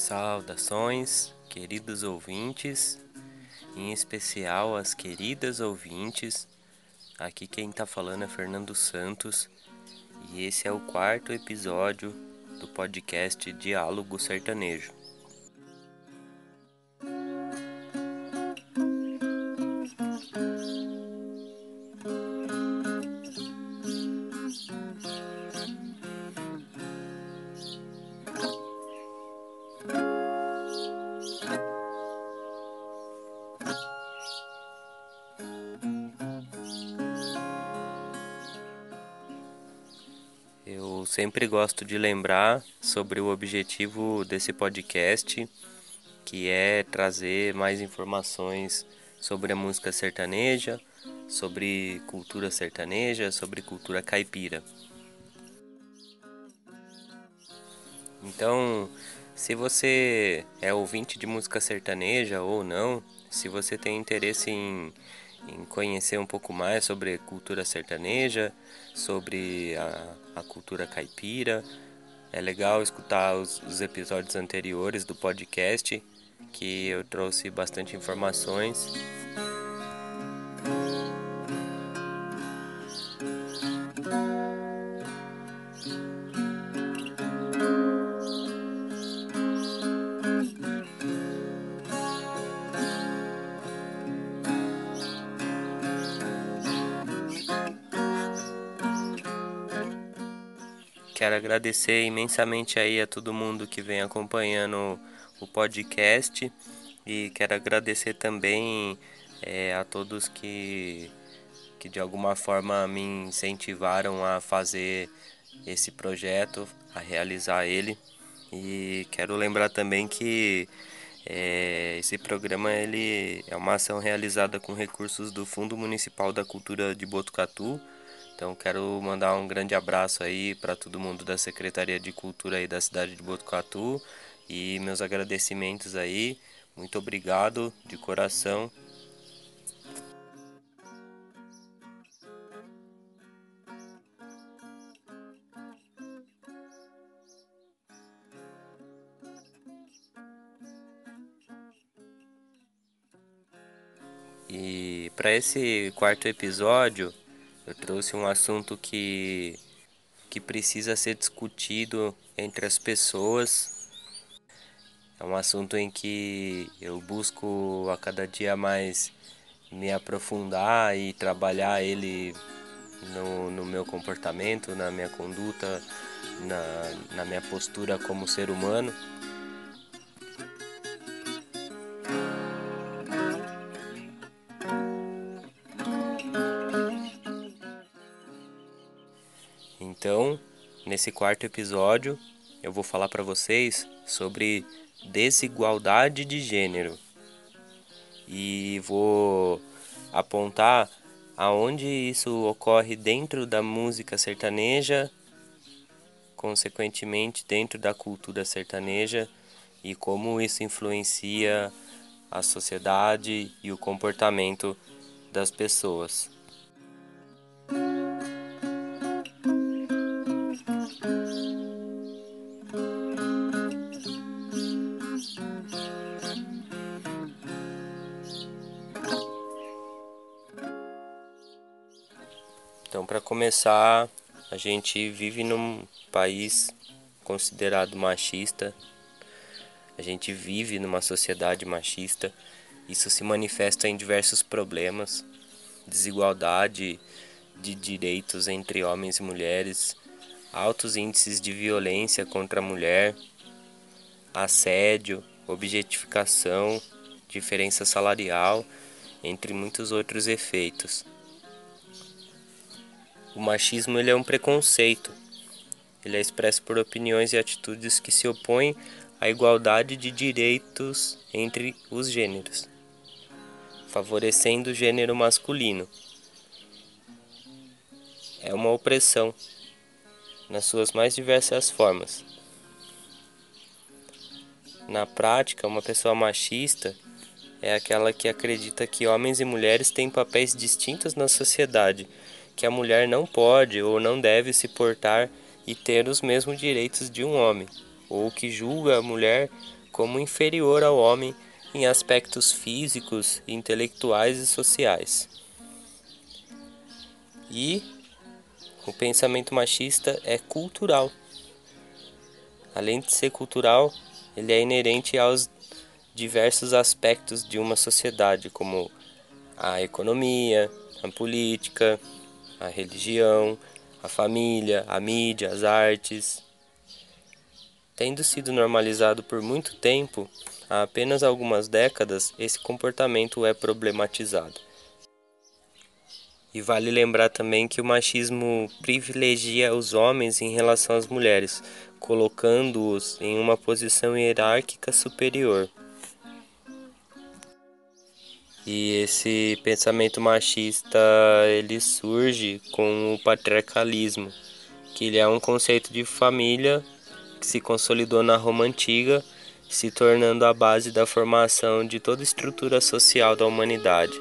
Saudações, queridos ouvintes, em especial as queridas ouvintes. Aqui quem tá falando é Fernando Santos e esse é o quarto episódio do podcast Diálogo Sertanejo. Sempre gosto de lembrar sobre o objetivo desse podcast, que é trazer mais informações sobre a música sertaneja, sobre cultura sertaneja, sobre cultura caipira. Então, se você é ouvinte de música sertaneja ou não, se você tem interesse em em conhecer um pouco mais sobre cultura sertaneja, sobre a, a cultura caipira. É legal escutar os, os episódios anteriores do podcast, que eu trouxe bastante informações. Quero agradecer imensamente aí a todo mundo que vem acompanhando o podcast e quero agradecer também é, a todos que, que de alguma forma me incentivaram a fazer esse projeto, a realizar ele. E quero lembrar também que é, esse programa ele é uma ação realizada com recursos do Fundo Municipal da Cultura de Botucatu então quero mandar um grande abraço aí para todo mundo da Secretaria de Cultura aí da cidade de Botucatu e meus agradecimentos aí. Muito obrigado de coração. E para esse quarto episódio, eu trouxe um assunto que, que precisa ser discutido entre as pessoas. É um assunto em que eu busco a cada dia mais me aprofundar e trabalhar ele no, no meu comportamento, na minha conduta, na, na minha postura como ser humano. Então, nesse quarto episódio, eu vou falar para vocês sobre desigualdade de gênero e vou apontar aonde isso ocorre dentro da música sertaneja, consequentemente dentro da cultura sertaneja e como isso influencia a sociedade e o comportamento das pessoas. Então, para começar, a gente vive num país considerado machista. A gente vive numa sociedade machista. Isso se manifesta em diversos problemas: desigualdade de direitos entre homens e mulheres, altos índices de violência contra a mulher, assédio, objetificação, diferença salarial, entre muitos outros efeitos. O machismo ele é um preconceito. Ele é expresso por opiniões e atitudes que se opõem à igualdade de direitos entre os gêneros, favorecendo o gênero masculino. É uma opressão nas suas mais diversas formas. Na prática, uma pessoa machista é aquela que acredita que homens e mulheres têm papéis distintos na sociedade que a mulher não pode ou não deve se portar e ter os mesmos direitos de um homem, ou que julga a mulher como inferior ao homem em aspectos físicos, intelectuais e sociais. E o pensamento machista é cultural. Além de ser cultural, ele é inerente aos diversos aspectos de uma sociedade, como a economia, a política, a religião, a família, a mídia, as artes. Tendo sido normalizado por muito tempo, há apenas algumas décadas esse comportamento é problematizado. E vale lembrar também que o machismo privilegia os homens em relação às mulheres, colocando-os em uma posição hierárquica superior. E esse pensamento machista ele surge com o patriarcalismo, que ele é um conceito de família que se consolidou na Roma antiga, se tornando a base da formação de toda a estrutura social da humanidade.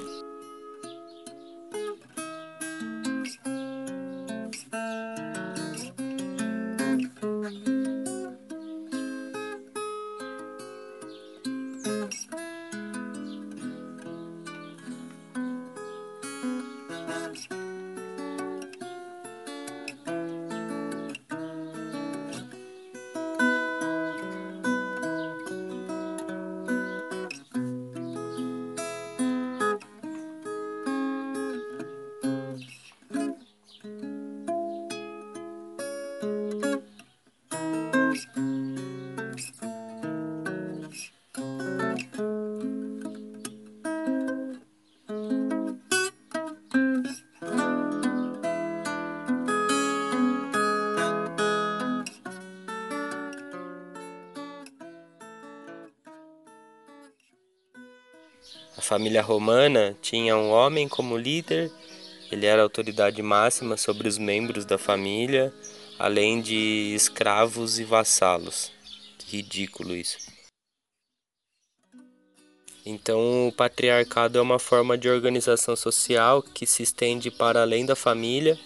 Família romana tinha um homem como líder, ele era autoridade máxima sobre os membros da família, além de escravos e vassalos. Ridículo isso. Então, o patriarcado é uma forma de organização social que se estende para além da família,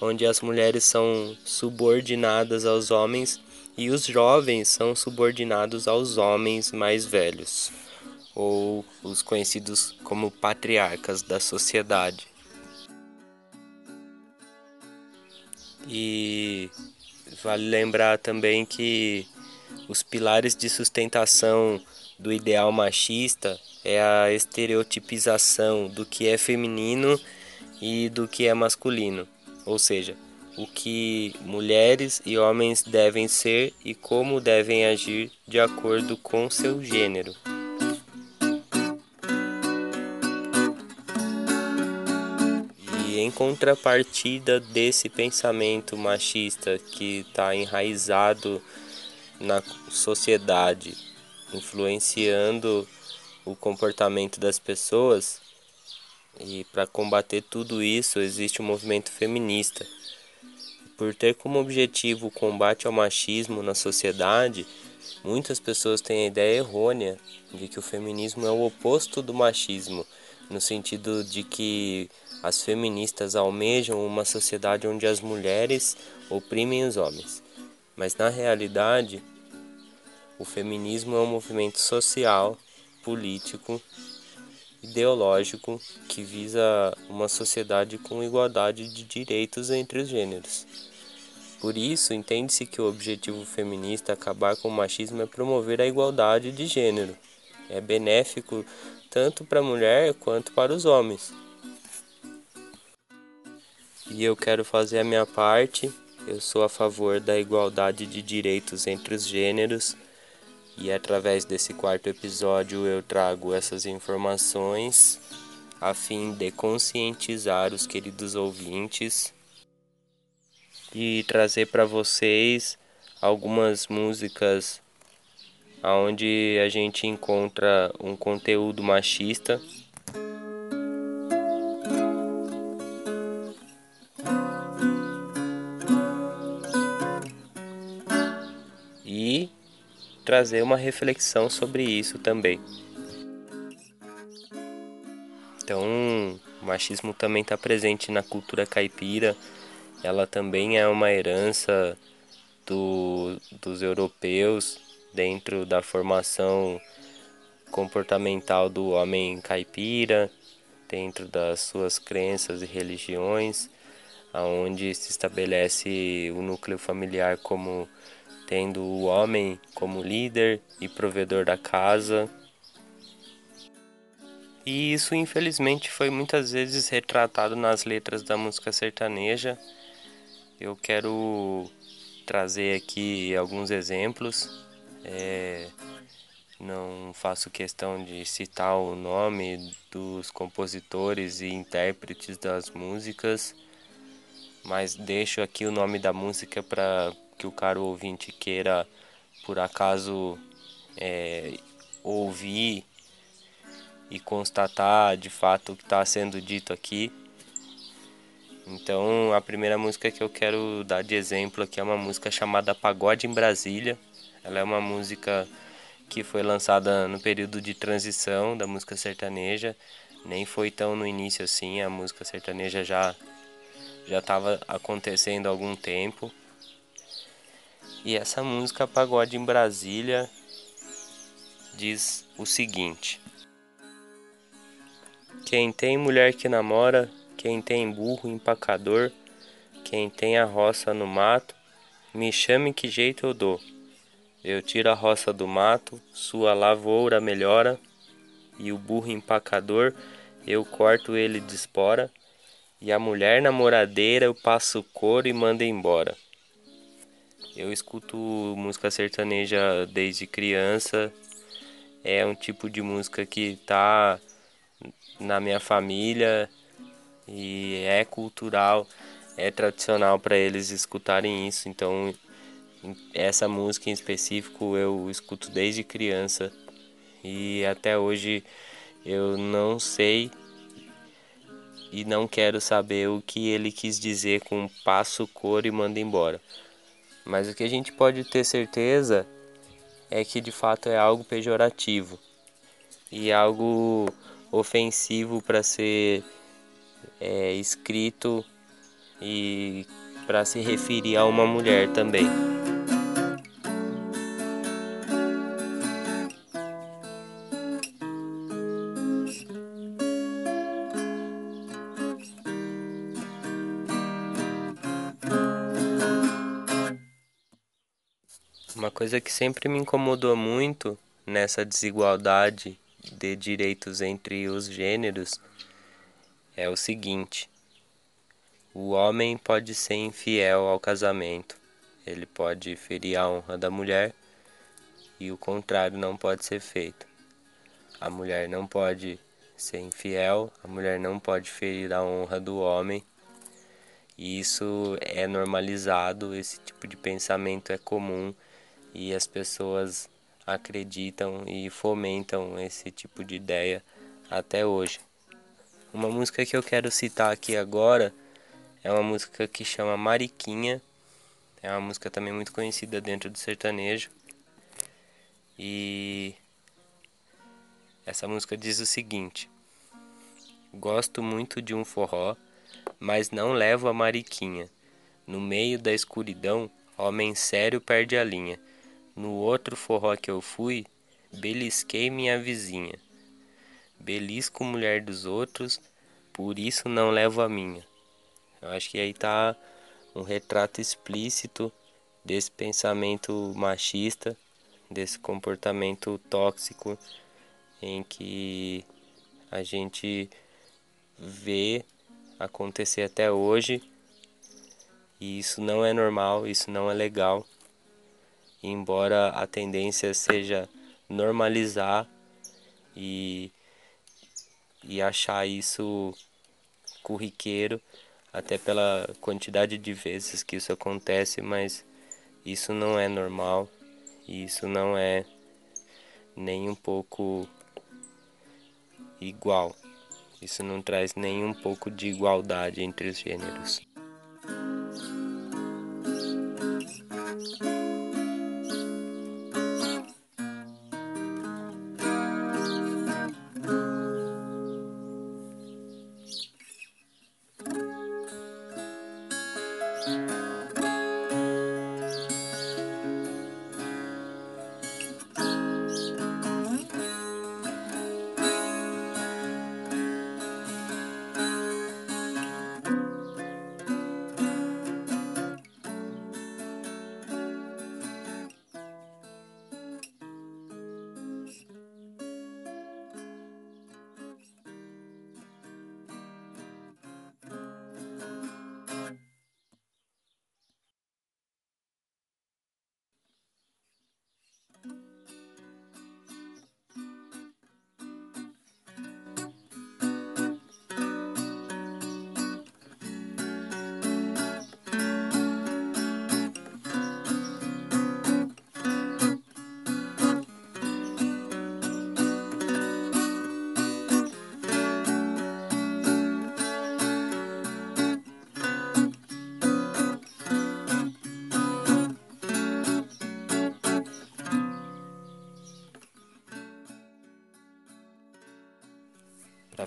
onde as mulheres são subordinadas aos homens e os jovens são subordinados aos homens mais velhos ou os conhecidos como patriarcas da sociedade. E vale lembrar também que os pilares de sustentação do ideal machista é a estereotipização do que é feminino e do que é masculino, ou seja, o que mulheres e homens devem ser e como devem agir de acordo com seu gênero. Contrapartida desse pensamento machista que está enraizado na sociedade, influenciando o comportamento das pessoas, e para combater tudo isso existe o um movimento feminista. Por ter como objetivo o combate ao machismo na sociedade, muitas pessoas têm a ideia errônea de que o feminismo é o oposto do machismo, no sentido de que as feministas almejam uma sociedade onde as mulheres oprimem os homens. Mas na realidade, o feminismo é um movimento social, político, ideológico que visa uma sociedade com igualdade de direitos entre os gêneros. Por isso, entende-se que o objetivo feminista acabar com o machismo é promover a igualdade de gênero. É benéfico tanto para a mulher quanto para os homens e eu quero fazer a minha parte. Eu sou a favor da igualdade de direitos entre os gêneros e através desse quarto episódio eu trago essas informações a fim de conscientizar os queridos ouvintes e trazer para vocês algumas músicas onde a gente encontra um conteúdo machista trazer uma reflexão sobre isso também. Então, o machismo também está presente na cultura caipira, ela também é uma herança do, dos europeus dentro da formação comportamental do homem caipira, dentro das suas crenças e religiões, aonde se estabelece o núcleo familiar como tendo o homem como líder e provedor da casa. E isso infelizmente foi muitas vezes retratado nas letras da música sertaneja. Eu quero trazer aqui alguns exemplos. É, não faço questão de citar o nome dos compositores e intérpretes das músicas, mas deixo aqui o nome da música para que o caro ouvinte queira, por acaso, é, ouvir e constatar de fato o que está sendo dito aqui. Então, a primeira música que eu quero dar de exemplo aqui é uma música chamada Pagode em Brasília. Ela é uma música que foi lançada no período de transição da música sertaneja. Nem foi tão no início assim, a música sertaneja já já estava acontecendo há algum tempo. E essa música Pagode em Brasília diz o seguinte: Quem tem mulher que namora, quem tem burro empacador, quem tem a roça no mato, me chame que jeito eu dou. Eu tiro a roça do mato, sua lavoura melhora, e o burro empacador eu corto ele de espora, e a mulher namoradeira eu passo couro e mando embora. Eu escuto música sertaneja desde criança. É um tipo de música que tá na minha família e é cultural, é tradicional para eles escutarem isso. Então, essa música em específico eu escuto desde criança e até hoje eu não sei e não quero saber o que ele quis dizer com passo cor e manda embora. Mas o que a gente pode ter certeza é que de fato é algo pejorativo e algo ofensivo para ser é, escrito e para se referir a uma mulher também. Coisa que sempre me incomodou muito nessa desigualdade de direitos entre os gêneros é o seguinte: o homem pode ser infiel ao casamento, ele pode ferir a honra da mulher e o contrário não pode ser feito. A mulher não pode ser infiel, a mulher não pode ferir a honra do homem. E isso é normalizado, esse tipo de pensamento é comum e as pessoas acreditam e fomentam esse tipo de ideia até hoje. Uma música que eu quero citar aqui agora é uma música que chama Mariquinha. É uma música também muito conhecida dentro do sertanejo. E essa música diz o seguinte: Gosto muito de um forró, mas não levo a Mariquinha. No meio da escuridão, homem sério perde a linha. No outro forró que eu fui, belisquei minha vizinha. Belisco mulher dos outros, por isso não levo a minha. Eu acho que aí tá um retrato explícito desse pensamento machista, desse comportamento tóxico em que a gente vê acontecer até hoje. E isso não é normal, isso não é legal embora a tendência seja normalizar e, e achar isso corriqueiro, até pela quantidade de vezes que isso acontece, mas isso não é normal, isso não é nem um pouco igual. Isso não traz nem um pouco de igualdade entre os gêneros.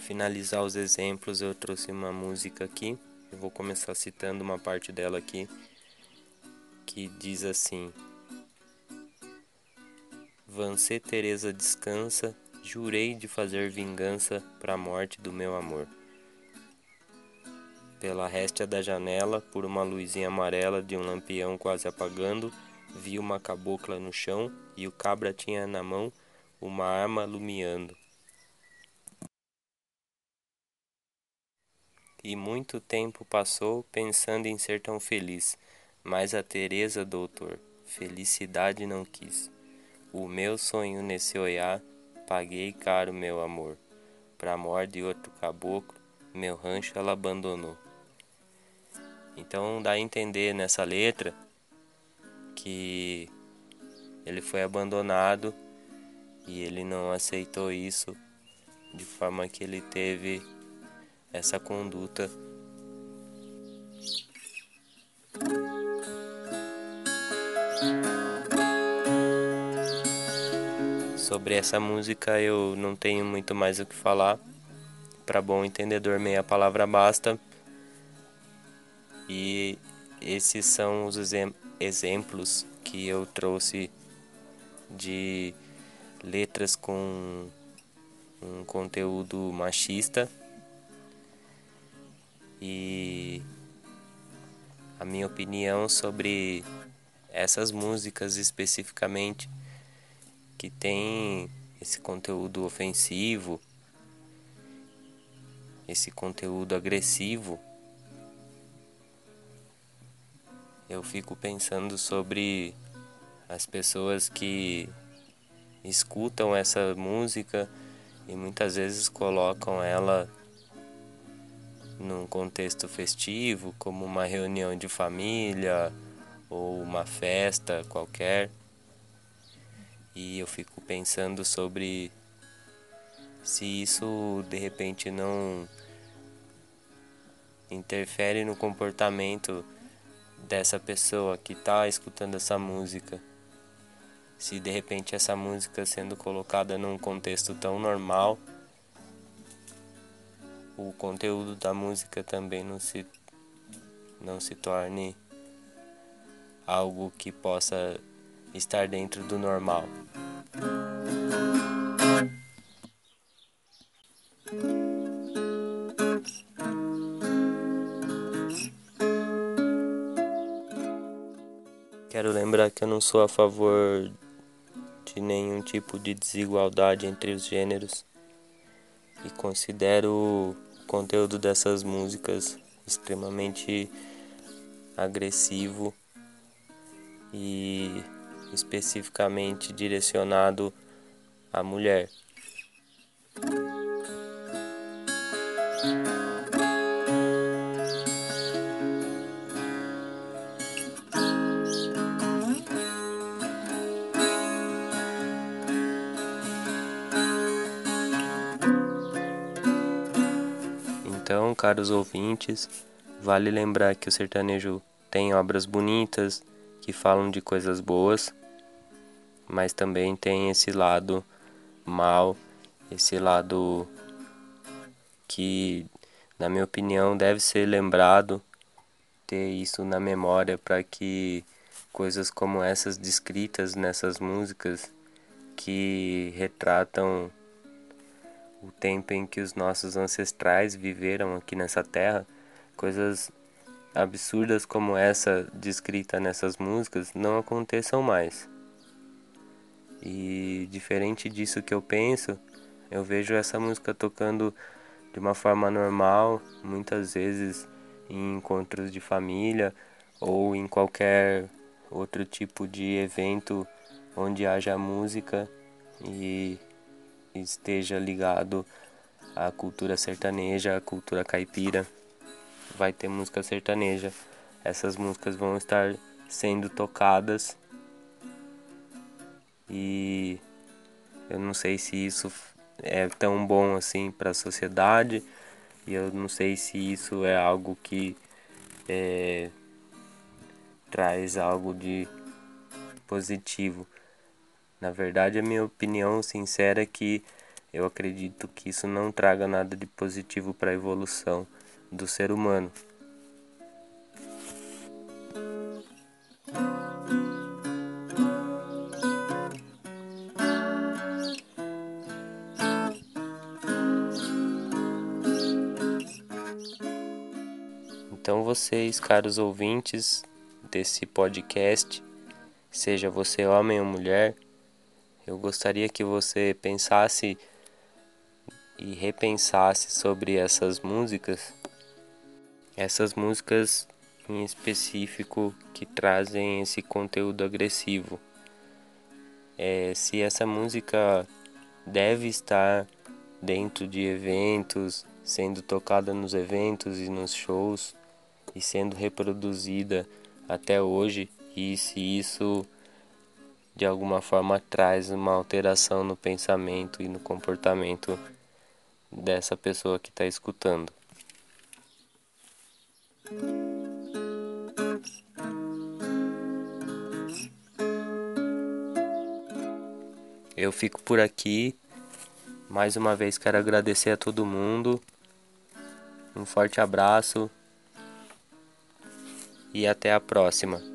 Finalizar os exemplos, eu trouxe uma música aqui. Eu vou começar citando uma parte dela aqui que diz assim: Vancê Teresa descansa, jurei de fazer vingança para a morte do meu amor. Pela réstia da janela, por uma luzinha amarela de um lampião quase apagando, vi uma cabocla no chão e o cabra tinha na mão uma arma lumiando. E muito tempo passou pensando em ser tão feliz, mas a Teresa, doutor, felicidade não quis. O meu sonho nesse olhar, paguei caro meu amor. Pra morte de outro caboclo, meu rancho ela abandonou. Então dá a entender nessa letra que ele foi abandonado e ele não aceitou isso de forma que ele teve essa conduta. Sobre essa música eu não tenho muito mais o que falar. Para bom entendedor, meia palavra basta. E esses são os exemplos que eu trouxe de letras com um conteúdo machista e a minha opinião sobre essas músicas especificamente que tem esse conteúdo ofensivo, esse conteúdo agressivo. Eu fico pensando sobre as pessoas que escutam essa música e muitas vezes colocam ela num contexto festivo, como uma reunião de família ou uma festa qualquer. E eu fico pensando sobre se isso de repente não interfere no comportamento dessa pessoa que está escutando essa música. Se de repente essa música sendo colocada num contexto tão normal o conteúdo da música também não se não se torne algo que possa estar dentro do normal. Quero lembrar que eu não sou a favor de nenhum tipo de desigualdade entre os gêneros e considero conteúdo dessas músicas extremamente agressivo e especificamente direcionado à mulher. Caros ouvintes, vale lembrar que o sertanejo tem obras bonitas que falam de coisas boas, mas também tem esse lado mal, esse lado que, na minha opinião, deve ser lembrado, ter isso na memória para que coisas como essas descritas nessas músicas que retratam o tempo em que os nossos ancestrais viveram aqui nessa terra, coisas absurdas como essa descrita nessas músicas não aconteçam mais. E diferente disso que eu penso, eu vejo essa música tocando de uma forma normal, muitas vezes em encontros de família ou em qualquer outro tipo de evento onde haja música e esteja ligado à cultura sertaneja, à cultura caipira. Vai ter música sertaneja. Essas músicas vão estar sendo tocadas e eu não sei se isso é tão bom assim para a sociedade e eu não sei se isso é algo que é, traz algo de positivo na verdade, a minha opinião sincera é que eu acredito que isso não traga nada de positivo para a evolução do ser humano. Então, vocês, caros ouvintes desse podcast, seja você homem ou mulher, eu gostaria que você pensasse e repensasse sobre essas músicas, essas músicas em específico que trazem esse conteúdo agressivo. É, se essa música deve estar dentro de eventos, sendo tocada nos eventos e nos shows e sendo reproduzida até hoje e se isso de alguma forma traz uma alteração no pensamento e no comportamento dessa pessoa que está escutando. Eu fico por aqui. Mais uma vez quero agradecer a todo mundo. Um forte abraço e até a próxima.